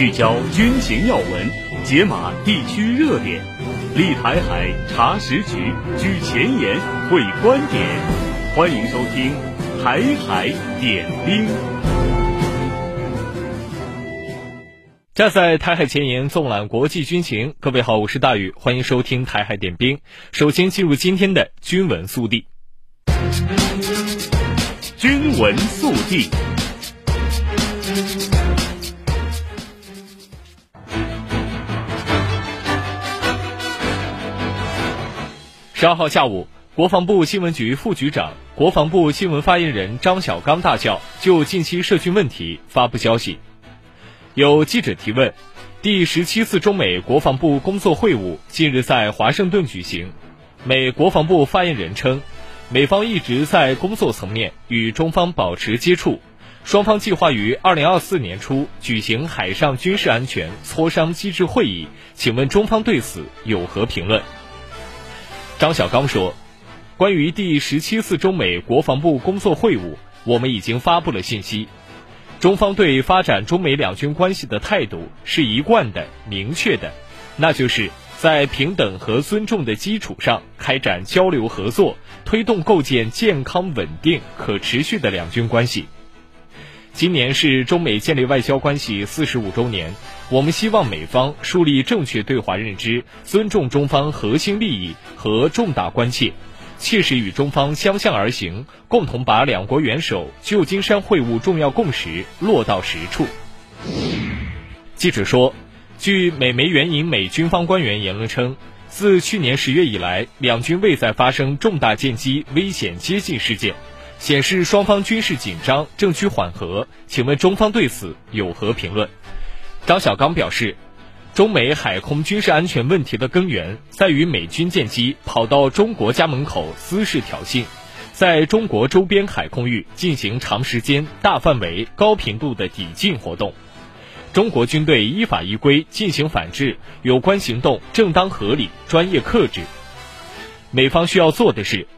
聚焦军情要闻，解码地区热点，立台海查实局，居前沿会观点。欢迎收听《台海点兵》。站在台海前沿，纵览国际军情。各位好，我是大宇，欢迎收听《台海点兵》。首先进入今天的军文速递。军文速递。十二号下午，国防部新闻局副局长、国防部新闻发言人张晓刚大校就近期涉军问题发布消息。有记者提问：第十七次中美国防部工作会晤近日在华盛顿举行，美国防部发言人称，美方一直在工作层面与中方保持接触，双方计划于二零二四年初举行海上军事安全磋商机制会议，请问中方对此有何评论？张晓刚说：“关于第十七次中美国防部工作会晤，我们已经发布了信息。中方对发展中美两军关系的态度是一贯的、明确的，那就是在平等和尊重的基础上开展交流合作，推动构建健康、稳定、可持续的两军关系。今年是中美建立外交关系四十五周年。”我们希望美方树立正确对华认知，尊重中方核心利益和重大关切，切实与中方相向而行，共同把两国元首旧金山会晤重要共识落到实处。记者说，据美媒援引美军方官员言论称，自去年十月以来，两军未再发生重大舰机危险接近事件，显示双方军事紧张正趋缓和。请问中方对此有何评论？张晓刚表示，中美海空军事安全问题的根源在于美军舰机跑到中国家门口私事挑衅，在中国周边海空域进行长时间、大范围、高频度的抵近活动。中国军队依法依规进行反制，有关行动正当合理、专业克制。美方需要做的是，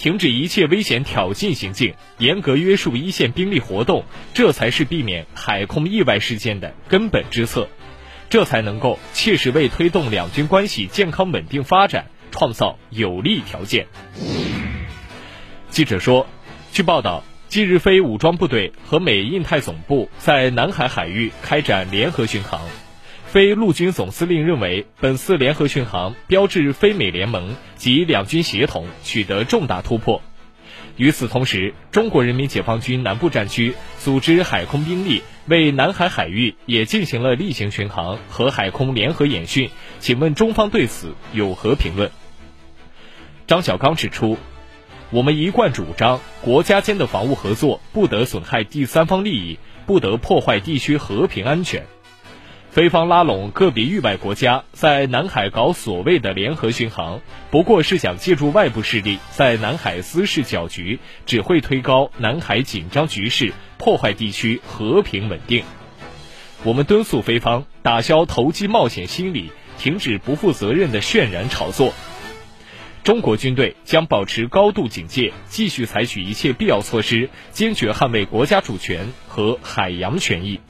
停止一切危险挑衅行径，严格约束一线兵力活动，这才是避免海空意外事件的根本之策，这才能够切实为推动两军关系健康稳定发展创造有利条件。记者说，据报道，近日非武装部队和美印太总部在南海海域开展联合巡航。非陆军总司令认为，本次联合巡航标志非美联盟及两军协同取得重大突破。与此同时，中国人民解放军南部战区组织海空兵力为南海海域也进行了例行巡航和海空联合演训。请问中方对此有何评论？张晓刚指出，我们一贯主张，国家间的防务合作不得损害第三方利益，不得破坏地区和平安全。菲方拉拢个别域外国家在南海搞所谓的联合巡航，不过是想借助外部势力在南海滋事搅局，只会推高南海紧张局势，破坏地区和平稳定。我们敦促菲方打消投机冒险心理，停止不负责任的渲染炒作。中国军队将保持高度警戒，继续采取一切必要措施，坚决捍卫国家主权和海洋权益。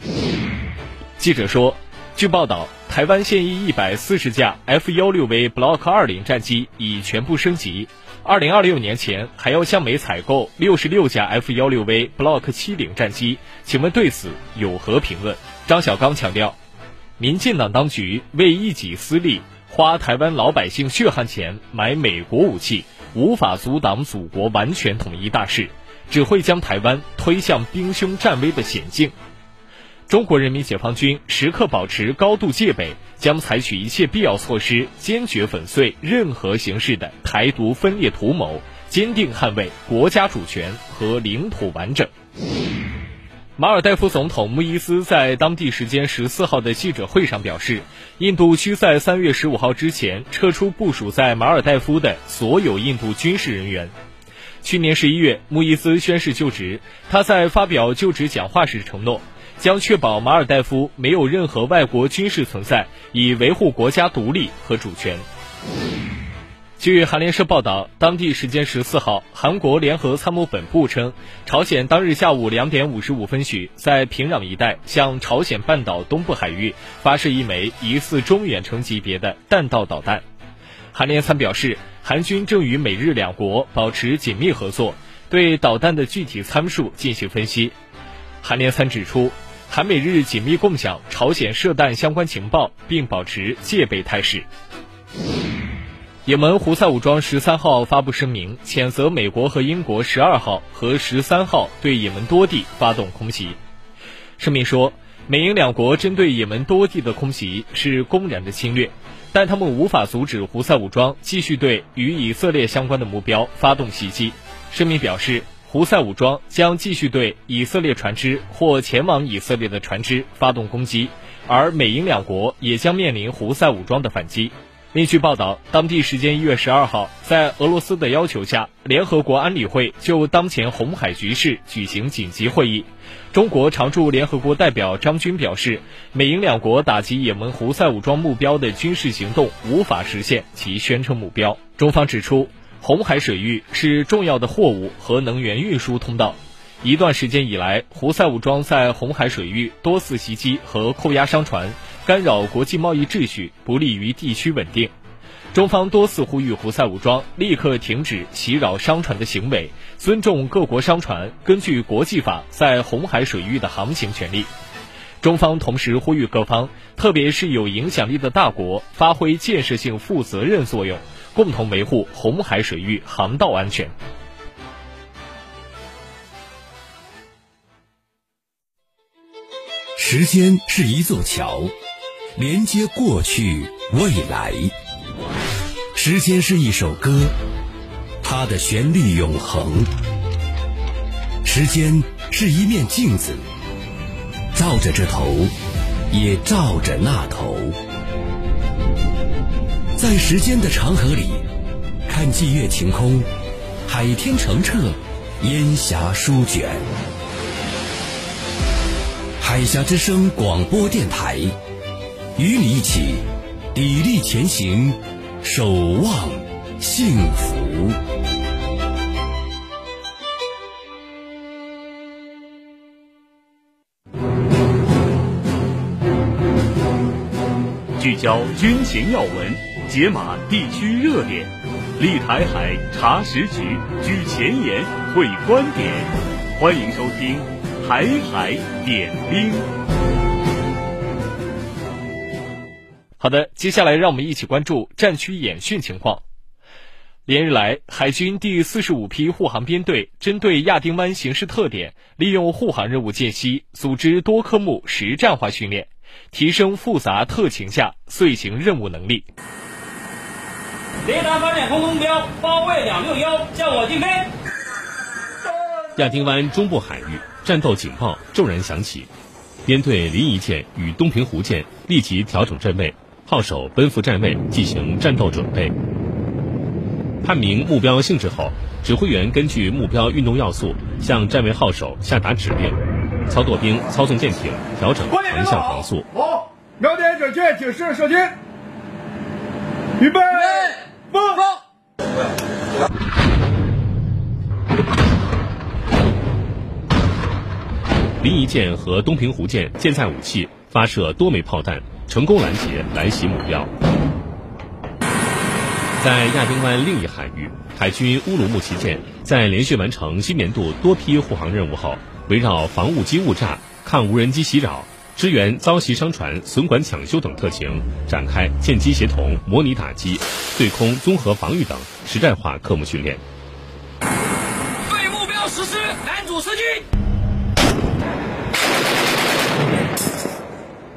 记者说。据报道，台湾现役一百四十架 F 幺六 V Block 二零战机已全部升级，二零二六年前还要向美采购六十六架 F 幺六 V Block 七零战机，请问对此有何评论？张晓刚强调，民进党当局为一己私利，花台湾老百姓血汗钱买美国武器，无法阻挡祖国完全统一大势，只会将台湾推向兵凶战危的险境。中国人民解放军时刻保持高度戒备，将采取一切必要措施，坚决粉碎任何形式的台独分裂图谋，坚定捍卫国家主权和领土完整。马尔代夫总统穆伊斯在当地时间十四号的记者会上表示，印度需在三月十五号之前撤出部署在马尔代夫的所有印度军事人员。去年十一月，穆伊斯宣誓就职，他在发表就职讲话时承诺。将确保马尔代夫没有任何外国军事存在，以维护国家独立和主权。据韩联社报道，当地时间十四号，韩国联合参谋本部称，朝鲜当日下午两点五十五分许，在平壤一带向朝鲜半岛东部海域发射一枚疑似中远程级别的弹道导弹。韩联参表示，韩军正与美日两国保持紧密合作，对导弹的具体参数进行分析。韩联参指出，韩美日紧密共享朝鲜射弹相关情报，并保持戒备态势。也门胡塞武装十三号发布声明，谴责美国和英国十二号和十三号对也门多地发动空袭。声明说，美英两国针对也门多地的空袭是公然的侵略，但他们无法阻止胡塞武装继续对与以色列相关的目标发动袭击。声明表示，胡塞武装将继续对以色列船只或前往以色列的船只发动攻击，而美英两国也将面临胡塞武装的反击。另据报道，当地时间一月十二号，在俄罗斯的要求下，联合国安理会就当前红海局势举行紧急会议。中国常驻联合国代表张军表示，美英两国打击也门胡塞武装目标的军事行动无法实现其宣称目标。中方指出，红海水域是重要的货物和能源运输通道。一段时间以来，胡塞武装在红海水域多次袭击和扣押商船。干扰国际贸易秩序，不利于地区稳定。中方多次呼吁胡塞武装立刻停止袭扰商船的行为，尊重各国商船根据国际法在红海水域的航行权利。中方同时呼吁各方，特别是有影响力的大国，发挥建设性负责任作用，共同维护红海水域航道安全。时间是一座桥。连接过去、未来，时间是一首歌，它的旋律永恒。时间是一面镜子，照着这头，也照着那头。在时间的长河里，看霁月晴空，海天澄澈，烟霞舒卷。海峡之声广播电台。与你一起砥砺前行，守望幸福。聚焦军情要闻，解码地区热点，立台海查实局，举前沿会观点。欢迎收听《台海点兵》。好的，接下来让我们一起关注战区演训情况。连日来，海军第四十五批护航编队针对亚丁湾形势特点，利用护航任务间隙，组织多科目实战化训练，提升复杂特情下遂行任务能力。雷达发现空目标，方位两六幺，向我进飞。亚丁湾中部海域战斗警报骤然响起，编队临沂舰与东平湖舰立即调整阵位。号手奔赴站位进行战斗准备，判明目标性质后，指挥员根据目标运动要素向站位号手下达指令，操作兵操纵舰艇调整航向航速。好，瞄点准确，警示射击。预备，放。临沂舰和东平湖舰舰载武器发射多枚炮弹。成功拦截来袭目标。在亚丁湾另一海域，海军乌鲁木齐舰在连续完成新年度多批护航任务后，围绕防务机误炸、抗无人机袭扰、支援遭袭商船损管抢修等特情，展开舰机协同、模拟打击、对空综合防御等实战化科目训练。对目标实施拦阻射击。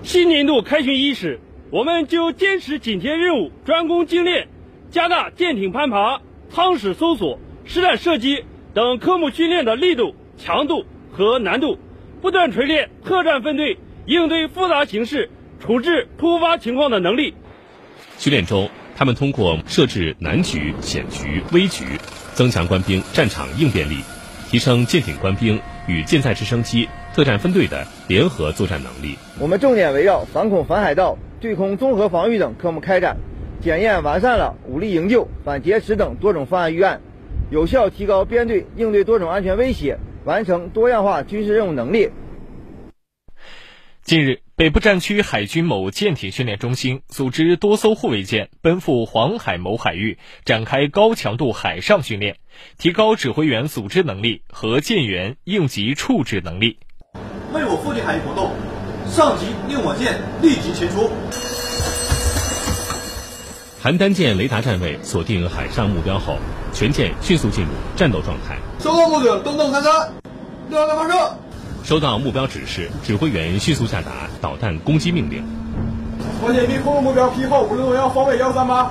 新年度开训伊始，我们就坚持紧贴任务，专攻精练，加大舰艇攀爬、舱室搜索、实弹射击等科目训练的力度、强度和难度，不断锤炼特战分队应对复杂形势、处置突发情况的能力。训练中，他们通过设置难局、险局、危局，增强官兵战场应变力，提升舰艇官兵与舰载直升机。特战分队的联合作战能力。我们重点围绕反恐反海盗、对空综合防御等科目开展，检验完善了武力营救、反劫持等多种方案预案，有效提高编队应对多种安全威胁、完成多样化军事任务能力。近日，北部战区海军某舰艇训练中心组织多艘护卫舰奔赴黄海某海域，展开高强度海上训练，提高指挥员组织能力和舰员应急处置能力。为我附近海域活动，上级令我舰立即前出。邯郸舰雷达站位锁定海上目标后，全舰迅速进入战斗状态。收到目标，动动三三，六号发射。收到目标指示，指挥员迅速下达导弹攻击命令。关键兵空中目标 P 号五六幺方位幺三八。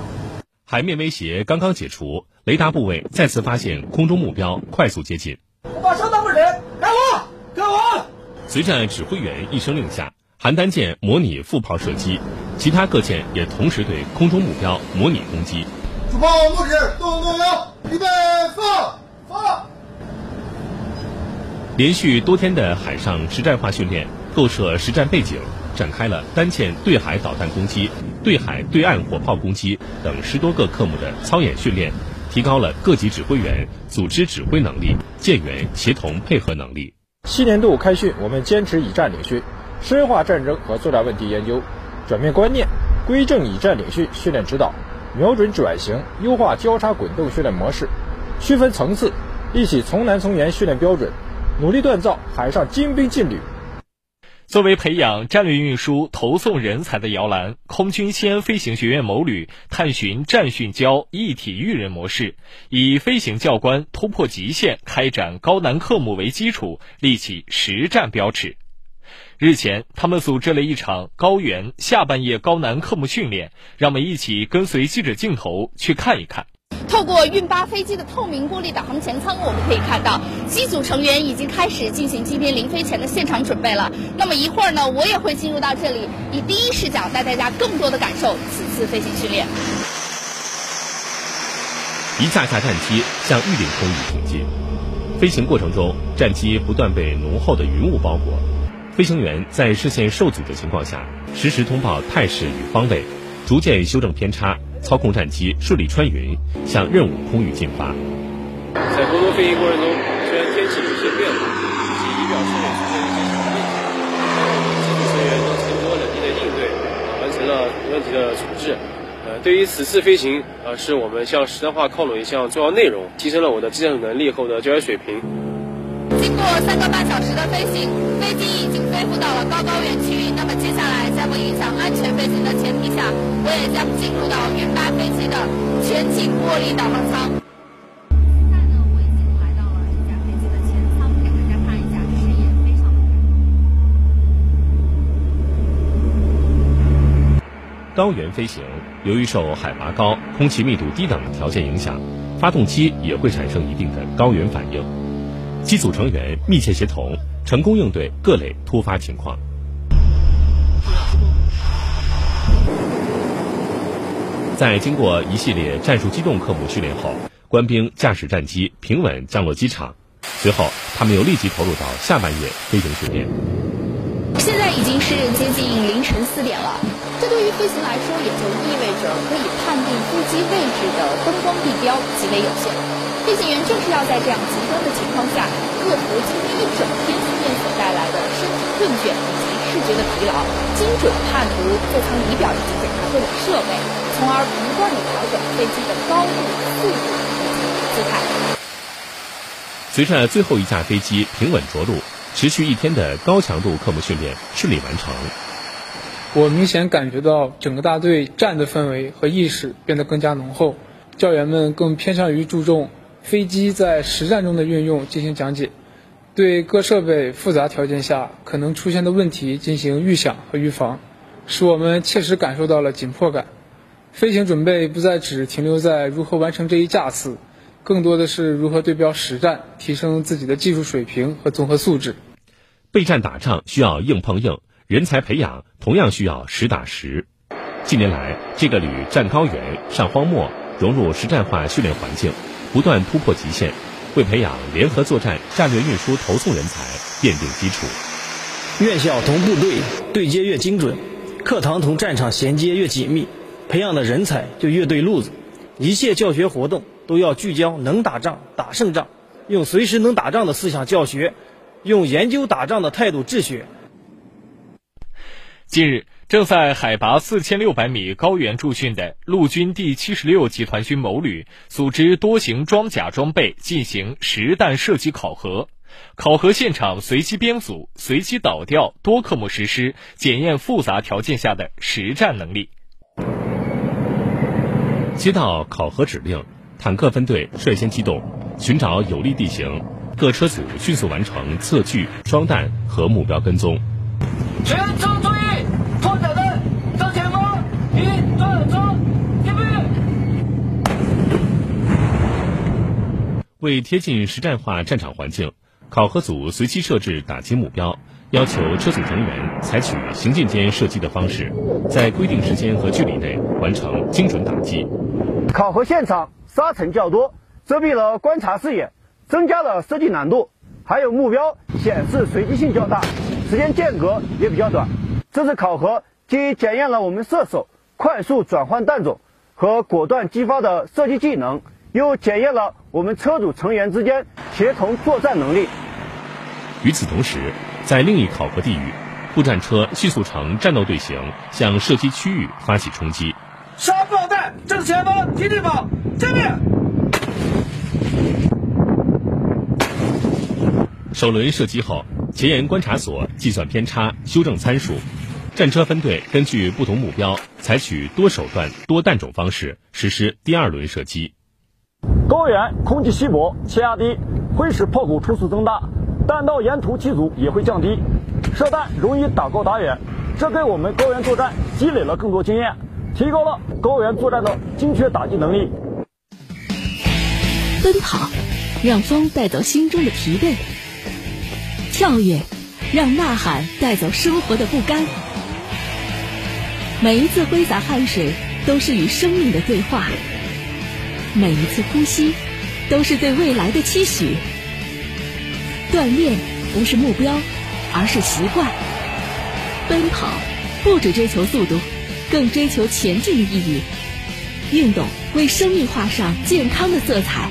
海面威胁刚刚解除，雷达部位再次发现空中目标快速接近。马上到位人，开火，开火！随着指挥员一声令下，邯郸舰模拟副炮射击，其他各舰也同时对空中目标模拟攻击。主炮落指，动动幺，预备放，放。连续多天的海上实战化训练，构设实战背景，展开了单舰对海导弹攻击、对海对岸火炮攻击等十多个科目的操演训练，提高了各级指挥员组织指挥能力、舰员协同配合能力。新年度开训，我们坚持以战领训，深化战争和作战问题研究，转变观念，规正以战领训训练指导，瞄准转型，优化交叉滚动训练模式，区分层次，一起从难从严训练标准，努力锻造海上精兵劲旅。作为培养战略运输、投送人才的摇篮，空军西安飞行学院某旅探寻战训教一体育人模式，以飞行教官突破极限、开展高难科目为基础，立起实战标尺。日前，他们组织了一场高原下半夜高难科目训练，让我们一起跟随记者镜头去看一看。透过运八飞机的透明玻璃导航前舱，我们可以看到机组成员已经开始进行今天临飞前的现场准备了。那么一会儿呢，我也会进入到这里，以第一视角带大家更多的感受此次飞行训练。一架架战机向预定空域挺进，飞行过程中，战机不断被浓厚的云雾包裹，飞行员在视线受阻的情况下，实时通报态势与方位，逐渐修正偏差。操控战机顺利穿云，向任务空域进发。在空中飞行过程中，虽然天气有些变化，机仪表设备出现一些小问题，但我们机组成员都沉着冷静的应对，完成了问题的处置。呃，对于此次飞行，呃，是我们向实战化靠拢一项重要内容，提升了我的机战能力和我的教学水平。三个半小时的飞行，飞机已经飞赴到了高高原区域。那么接下来，在不影响安全飞行的前提下，我也将进入到运八飞机的全景玻璃导航舱。现在呢，我已经来到了这架飞机的前舱，给大家看一下，视野非常的。高原飞行，由于受海拔高、空气密度低等条件影响，发动机也会产生一定的高原反应。机组成员密切协同，成功应对各类突发情况。在经过一系列战术机动科目训练后，官兵驾驶战机平稳降落机场。随后，他们又立即投入到下半夜飞行训练。现在已经是接近凌晨四点了，这对于飞行来说，也就意味着可以判定飞机位置的灯光地标极为有限。飞行员正是要在这样极端的情况下，克服今天一整天训练所带来的身体困倦以及视觉的疲劳，精准判读座舱仪表以及检查各种设备，从而不断地调整飞机的高度、速度以及姿态。随着最后一架飞机平稳着陆，持续一天的高强度科目训练顺利完成。我明显感觉到整个大队战的氛围和意识变得更加浓厚，教员们更偏向于注重。飞机在实战中的运用进行讲解，对各设备复杂条件下可能出现的问题进行预想和预防，使我们切实感受到了紧迫感。飞行准备不再只停留在如何完成这一架次，更多的是如何对标实战，提升自己的技术水平和综合素质。备战打仗需要硬碰硬，人才培养同样需要实打实。近年来，这个旅战高原、上荒漠，融入实战化训练环境。不断突破极限，为培养联合作战战略运输投送人才奠定基础。院校同部队对接越精准，课堂同战场衔接越紧密，培养的人才就越对路子。一切教学活动都要聚焦能打仗、打胜仗，用随时能打仗的思想教学，用研究打仗的态度治学。近日，正在海拔四千六百米高原驻训的陆军第七十六集团军某旅，组织多型装甲装备进行实弹射击考核。考核现场随机编组、随机导调多科目实施，检验复杂条件下的实战能力。接到考核指令，坦克分队率先机动，寻找有利地形，各车组迅速完成测距、装弹和目标跟踪。全车注意，拖脚灯，向前方，一转车，准备。为贴近实战化战场环境，考核组随机设置打击目标，要求车组成员采取行进间射击的方式，在规定时间和距离内完成精准打击。考核现场沙尘较多，遮蔽了观察视野，增加了射击难度，还有目标显示随机性较大。时间间隔也比较短，这次考核既检验了我们射手快速转换弹种和果断击发的射击技能，又检验了我们车主成员之间协同作战能力。与此同时，在另一考核地域，步战车迅速呈战斗队形向射击区域发起冲击。杀不好弹，正前方，听令榜，正面。首轮射击后。前沿观察所计算偏差，修正参数。战车分队根据不同目标，采取多手段、多弹种方式实施第二轮射击。高原空气稀薄，气压低，会使炮口初速增大，弹道沿途机组也会降低，射弹容易打高打远。这给我们高原作战积累了更多经验，提高了高原作战的精确打击能力。奔跑，让风带走心中的疲惫。跳跃，让呐喊带走生活的不甘。每一次挥洒汗水，都是与生命的对话；每一次呼吸，都是对未来的期许。锻炼不是目标，而是习惯。奔跑不只追求速度，更追求前进的意义。运动为生命画上健康的色彩。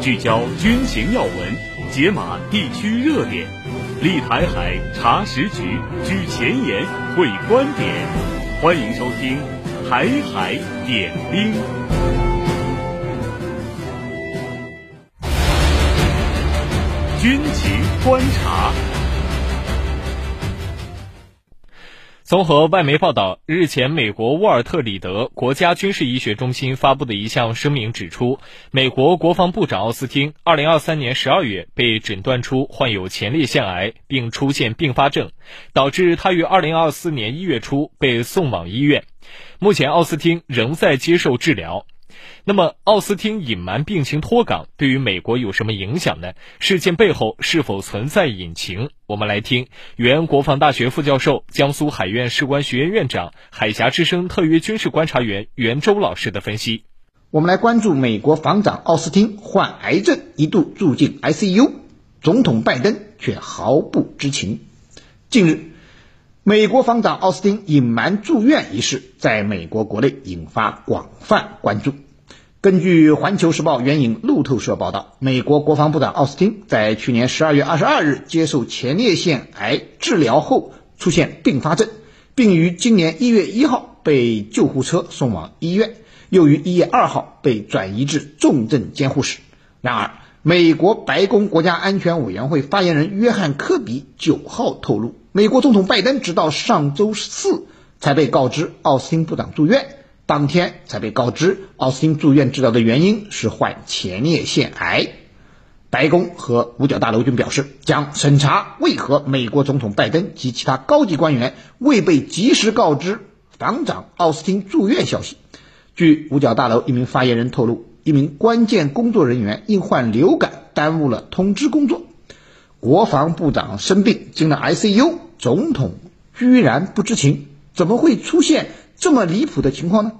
聚焦军情要闻，解码地区热点，立台海查实局，居前沿会观点。欢迎收听《台海点兵》。军情观察。综合外媒报道，日前，美国沃尔特里德国家军事医学中心发布的一项声明指出，美国国防部长奥斯汀2023年12月被诊断出患有前列腺癌，并出现并发症，导致他于2024年1月初被送往医院。目前，奥斯汀仍在接受治疗。那么，奥斯汀隐瞒病情脱岗对于美国有什么影响呢？事件背后是否存在隐情？我们来听原国防大学副教授、江苏海院士官学院院长、海峡之声特约军事观察员袁周老师的分析。我们来关注美国防长奥斯汀患癌症，一度住进 ICU，总统拜登却毫不知情。近日，美国防长奥斯汀隐瞒住院一事，在美国国内引发广泛关注。根据《环球时报》援引路透社报道，美国国防部长奥斯汀在去年十二月二十二日接受前列腺癌治疗后出现并发症，并于今年一月一号被救护车送往医院，又于一月二号被转移至重症监护室。然而，美国白宫国家安全委员会发言人约翰·科比九号透露，美国总统拜登直到上周四才被告知奥斯汀部长住院。当天才被告知，奥斯汀住院治疗的原因是患前列腺癌。白宫和五角大楼均表示，将审查为何美国总统拜登及其他高级官员未被及时告知防长奥斯汀住院消息。据五角大楼一名发言人透露，一名关键工作人员因患流感耽误了通知工作。国防部长生病进了 ICU，总统居然不知情，怎么会出现这么离谱的情况呢？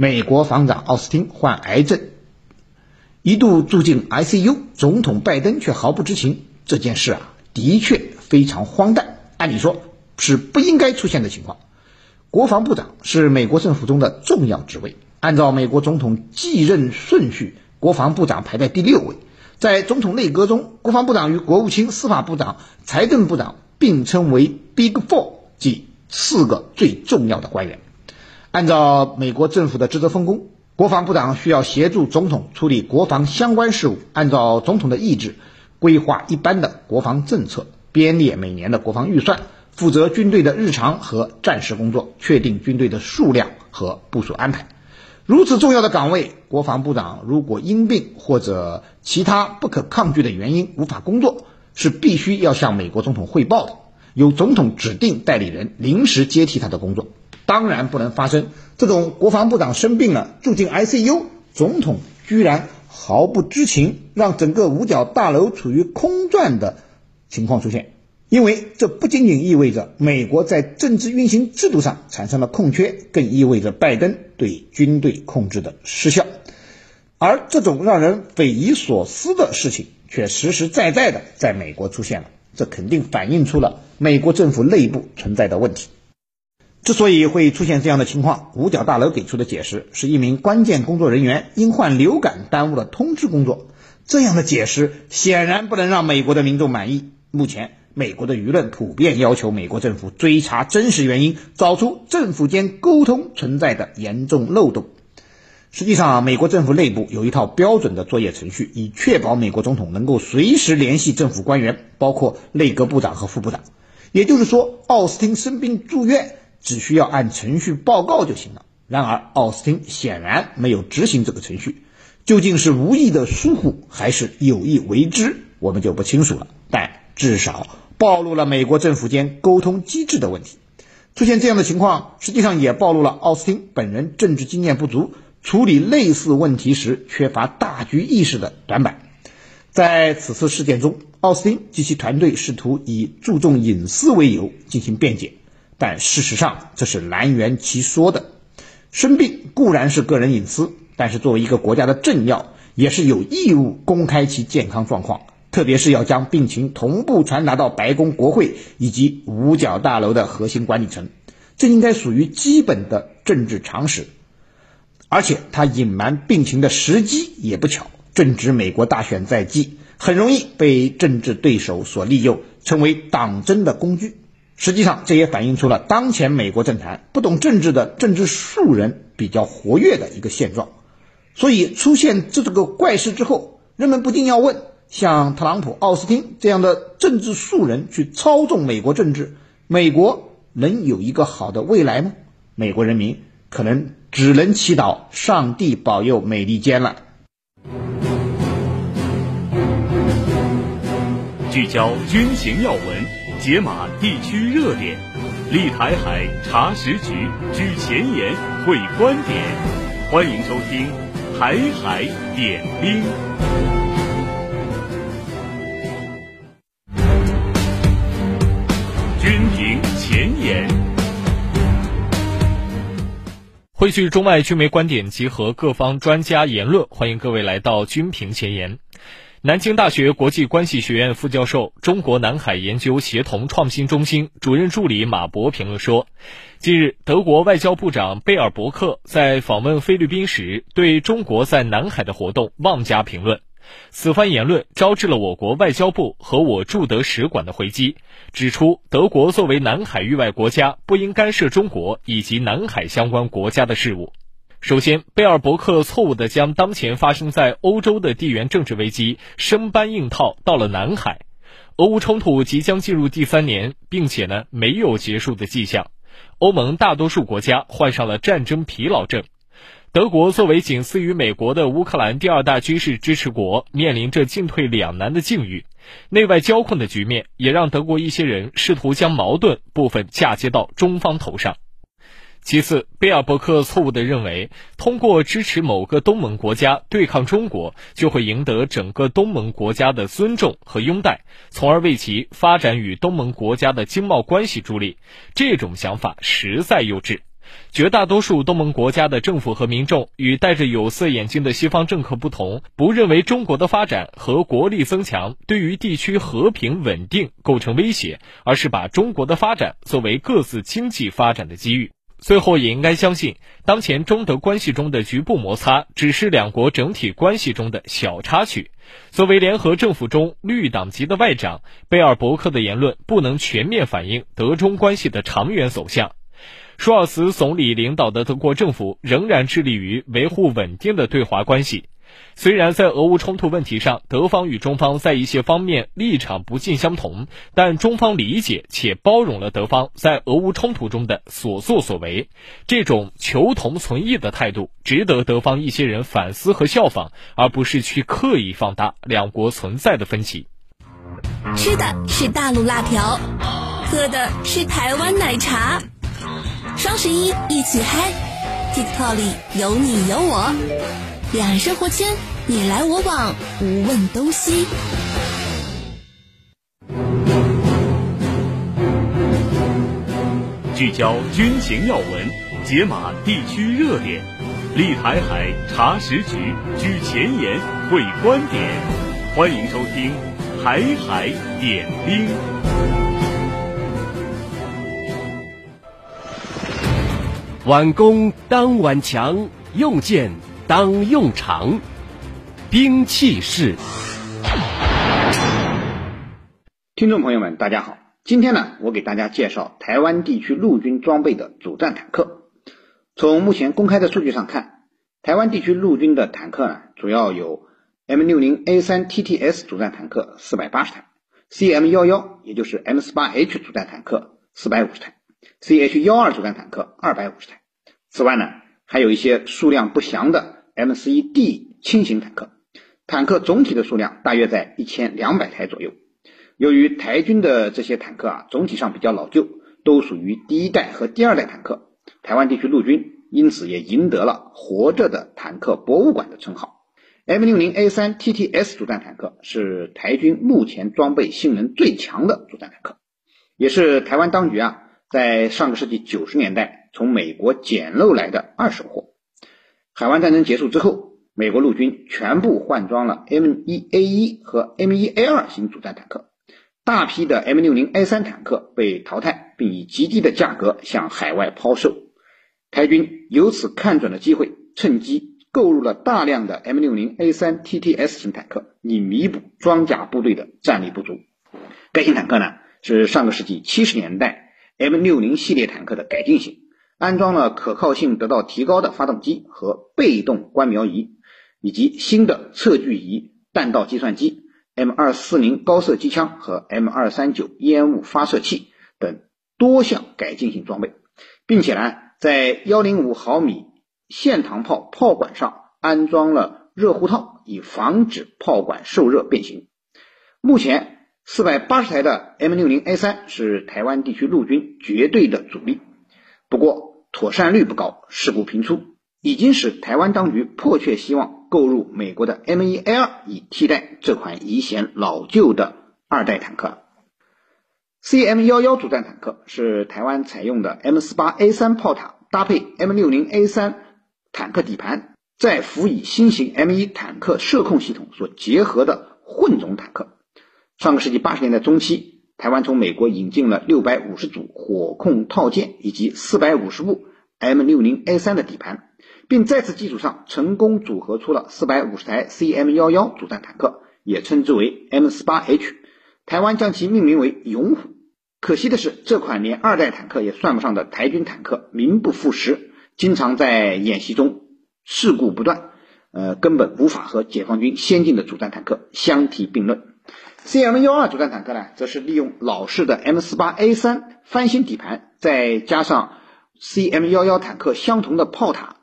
美国防长奥斯汀患癌症，一度住进 ICU，总统拜登却毫不知情。这件事啊，的确非常荒诞。按理说是不应该出现的情况。国防部长是美国政府中的重要职位，按照美国总统继任顺序，国防部长排在第六位。在总统内阁中，国防部长与国务卿、司法部长、财政部长并称为 Big Four，即四个最重要的官员。按照美国政府的职责分工，国防部长需要协助总统处理国防相关事务，按照总统的意志规划一般的国防政策，编列每年的国防预算，负责军队的日常和战时工作，确定军队的数量和部署安排。如此重要的岗位，国防部长如果因病或者其他不可抗拒的原因无法工作，是必须要向美国总统汇报的，由总统指定代理人临时接替他的工作。当然不能发生这种国防部长生病了住进 ICU，总统居然毫不知情，让整个五角大楼处于空转的情况出现。因为这不仅仅意味着美国在政治运行制度上产生了空缺，更意味着拜登对军队控制的失效。而这种让人匪夷所思的事情，却实实在在的在美国出现了。这肯定反映出了美国政府内部存在的问题。之所以会出现这样的情况，五角大楼给出的解释是一名关键工作人员因患流感耽误了通知工作。这样的解释显然不能让美国的民众满意。目前，美国的舆论普遍要求美国政府追查真实原因，找出政府间沟通存在的严重漏洞。实际上，美国政府内部有一套标准的作业程序，以确保美国总统能够随时联系政府官员，包括内阁部长和副部长。也就是说，奥斯汀生病住院，只需要按程序报告就行了。然而，奥斯汀显然没有执行这个程序，究竟是无意的疏忽，还是有意为之，我们就不清楚了。但至少，暴露了美国政府间沟通机制的问题。出现这样的情况，实际上也暴露了奥斯汀本人政治经验不足，处理类似问题时缺乏大局意识的短板。在此次事件中，奥斯汀及其团队试图以注重隐私为由进行辩解，但事实上这是难圆其说的。生病固然是个人隐私，但是作为一个国家的政要，也是有义务公开其健康状况。特别是要将病情同步传达到白宫、国会以及五角大楼的核心管理层，这应该属于基本的政治常识。而且他隐瞒病情的时机也不巧，正值美国大选在即，很容易被政治对手所利用，成为党争的工具。实际上，这也反映出了当前美国政坛不懂政治的政治素人比较活跃的一个现状。所以，出现这这个怪事之后，人们不禁要问。像特朗普、奥斯汀这样的政治素人去操纵美国政治，美国能有一个好的未来吗？美国人民可能只能祈祷上帝保佑美利坚了。聚焦军情要闻，解码地区热点，立台海查实局，举前沿会观点，欢迎收听《台海点兵》。军评前沿，汇聚中外军媒观点，集合各方专家言论，欢迎各位来到军评前沿。南京大学国际关系学院副教授、中国南海研究协同创新中心主任助理马博评论说：近日，德国外交部长贝尔伯克在访问菲律宾时，对中国在南海的活动妄加评论。此番言论招致了我国外交部和我驻德使馆的回击，指出德国作为南海域外国家，不应干涉中国以及南海相关国家的事务。首先，贝尔伯克错误地将当前发生在欧洲的地缘政治危机生搬硬套到了南海。俄乌冲突即将进入第三年，并且呢没有结束的迹象。欧盟大多数国家患上了战争疲劳症。德国作为仅次于美国的乌克兰第二大军事支持国，面临着进退两难的境遇，内外交困的局面也让德国一些人试图将矛盾部分嫁接到中方头上。其次，贝尔伯克错误地认为，通过支持某个东盟国家对抗中国，就会赢得整个东盟国家的尊重和拥戴，从而为其发展与东盟国家的经贸关系助力。这种想法实在幼稚。绝大多数东盟国家的政府和民众与戴着有色眼镜的西方政客不同，不认为中国的发展和国力增强对于地区和平稳定构成威胁，而是把中国的发展作为各自经济发展的机遇。最后也应该相信，当前中德关系中的局部摩擦，只是两国整体关系中的小插曲。作为联合政府中绿党籍的外长，贝尔伯克的言论不能全面反映德中关系的长远走向。舒尔茨总理领导的德国政府仍然致力于维护稳定的对华关系。虽然在俄乌冲突问题上，德方与中方在一些方面立场不尽相同，但中方理解且包容了德方在俄乌冲突中的所作所为。这种求同存异的态度，值得德方一些人反思和效仿，而不是去刻意放大两国存在的分歧。吃的是大陆辣条，喝的是台湾奶茶。双十一一起嗨，TikTok 里有你有我。两岸生活圈，你来我往，无问东西。聚焦军情要闻，解码地区热点，立台海查实局，居前沿，会观点。欢迎收听《台海点兵》。挽弓当挽强，用剑。当用长，兵器式。听众朋友们，大家好，今天呢，我给大家介绍台湾地区陆军装备的主战坦克。从目前公开的数据上看，台湾地区陆军的坦克呢，主要有 M60A3 TTS 主战坦克四百八十台，CM11 也就是 M48H 主战坦克四百五十台，CH12 主战坦克二百五十台。此外呢，还有一些数量不详的。M11D 轻型坦克，坦克总体的数量大约在一千两百台左右。由于台军的这些坦克啊，总体上比较老旧，都属于第一代和第二代坦克，台湾地区陆军因此也赢得了“活着的坦克博物馆”的称号。M60A3 TTS 主战坦克是台军目前装备性能最强的主战坦克，也是台湾当局啊在上个世纪九十年代从美国捡漏来的二手货。海湾战争结束之后，美国陆军全部换装了 M1A1 和 M1A2 型主战坦克，大批的 M60A3 坦克被淘汰，并以极低的价格向海外抛售。台军由此看准了机会，趁机购入了大量的 M60A3 TTS 型坦克，以弥补装甲部队的战力不足。该型坦克呢，是上个世纪七十年代 M60 系列坦克的改进型。安装了可靠性得到提高的发动机和被动观瞄仪，以及新的测距仪、弹道计算机、M 二四零高射机枪和 M 二三九烟雾发射器等多项改进性装备，并且呢，在幺零五毫米线膛炮炮管上安装了热护套，以防止炮管受热变形。目前，四百八十台的 M 六零 A 三是台湾地区陆军绝对的主力。不过，妥善率不高，事故频出，已经使台湾当局迫切希望购入美国的 M1A2，以替代这款已显老旧的二代坦克。CM11 主战坦克是台湾采用的 M48A3 炮塔搭配 M60A3 坦克底盘，再辅以新型 M1 坦克射控系统所结合的混种坦克。上个世纪八十年代中期。台湾从美国引进了六百五十组火控套件以及四百五十部 M60A3 的底盘，并在此基础上成功组合出了四百五十台 CM11 主战坦克，也称之为 M48H。台湾将其命名为“勇虎”。可惜的是，这款连二代坦克也算不上的台军坦克名不副实，经常在演习中事故不断，呃，根本无法和解放军先进的主战坦克相提并论。CM12 主战坦克呢，则是利用老式的 M48A3 翻新底盘，再加上 CM11 坦克相同的炮塔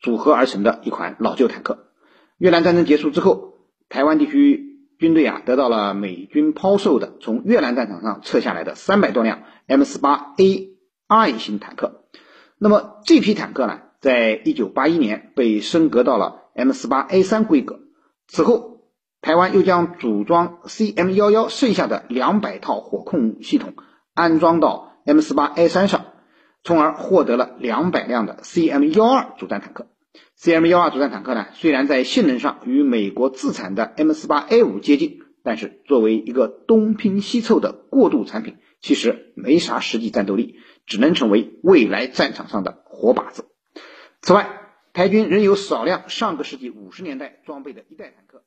组合而成的一款老旧坦克。越南战争结束之后，台湾地区军队啊，得到了美军抛售的从越南战场上撤下来的三百多辆 M48A2 型坦克。那么这批坦克呢，在1981年被升格到了 M48A3 规格，此后。台湾又将组装 CM11 剩下的两百套火控系统安装到 M48A3 上，从而获得了两百辆的 CM 幺二主战坦克。CM 幺二主战坦克呢，虽然在性能上与美国自产的 M 四八 A 五接近，但是作为一个东拼西凑的过渡产品，其实没啥实际战斗力，只能成为未来战场上的活靶子。此外，台军仍有少量上个世纪五十年代装备的一代坦克。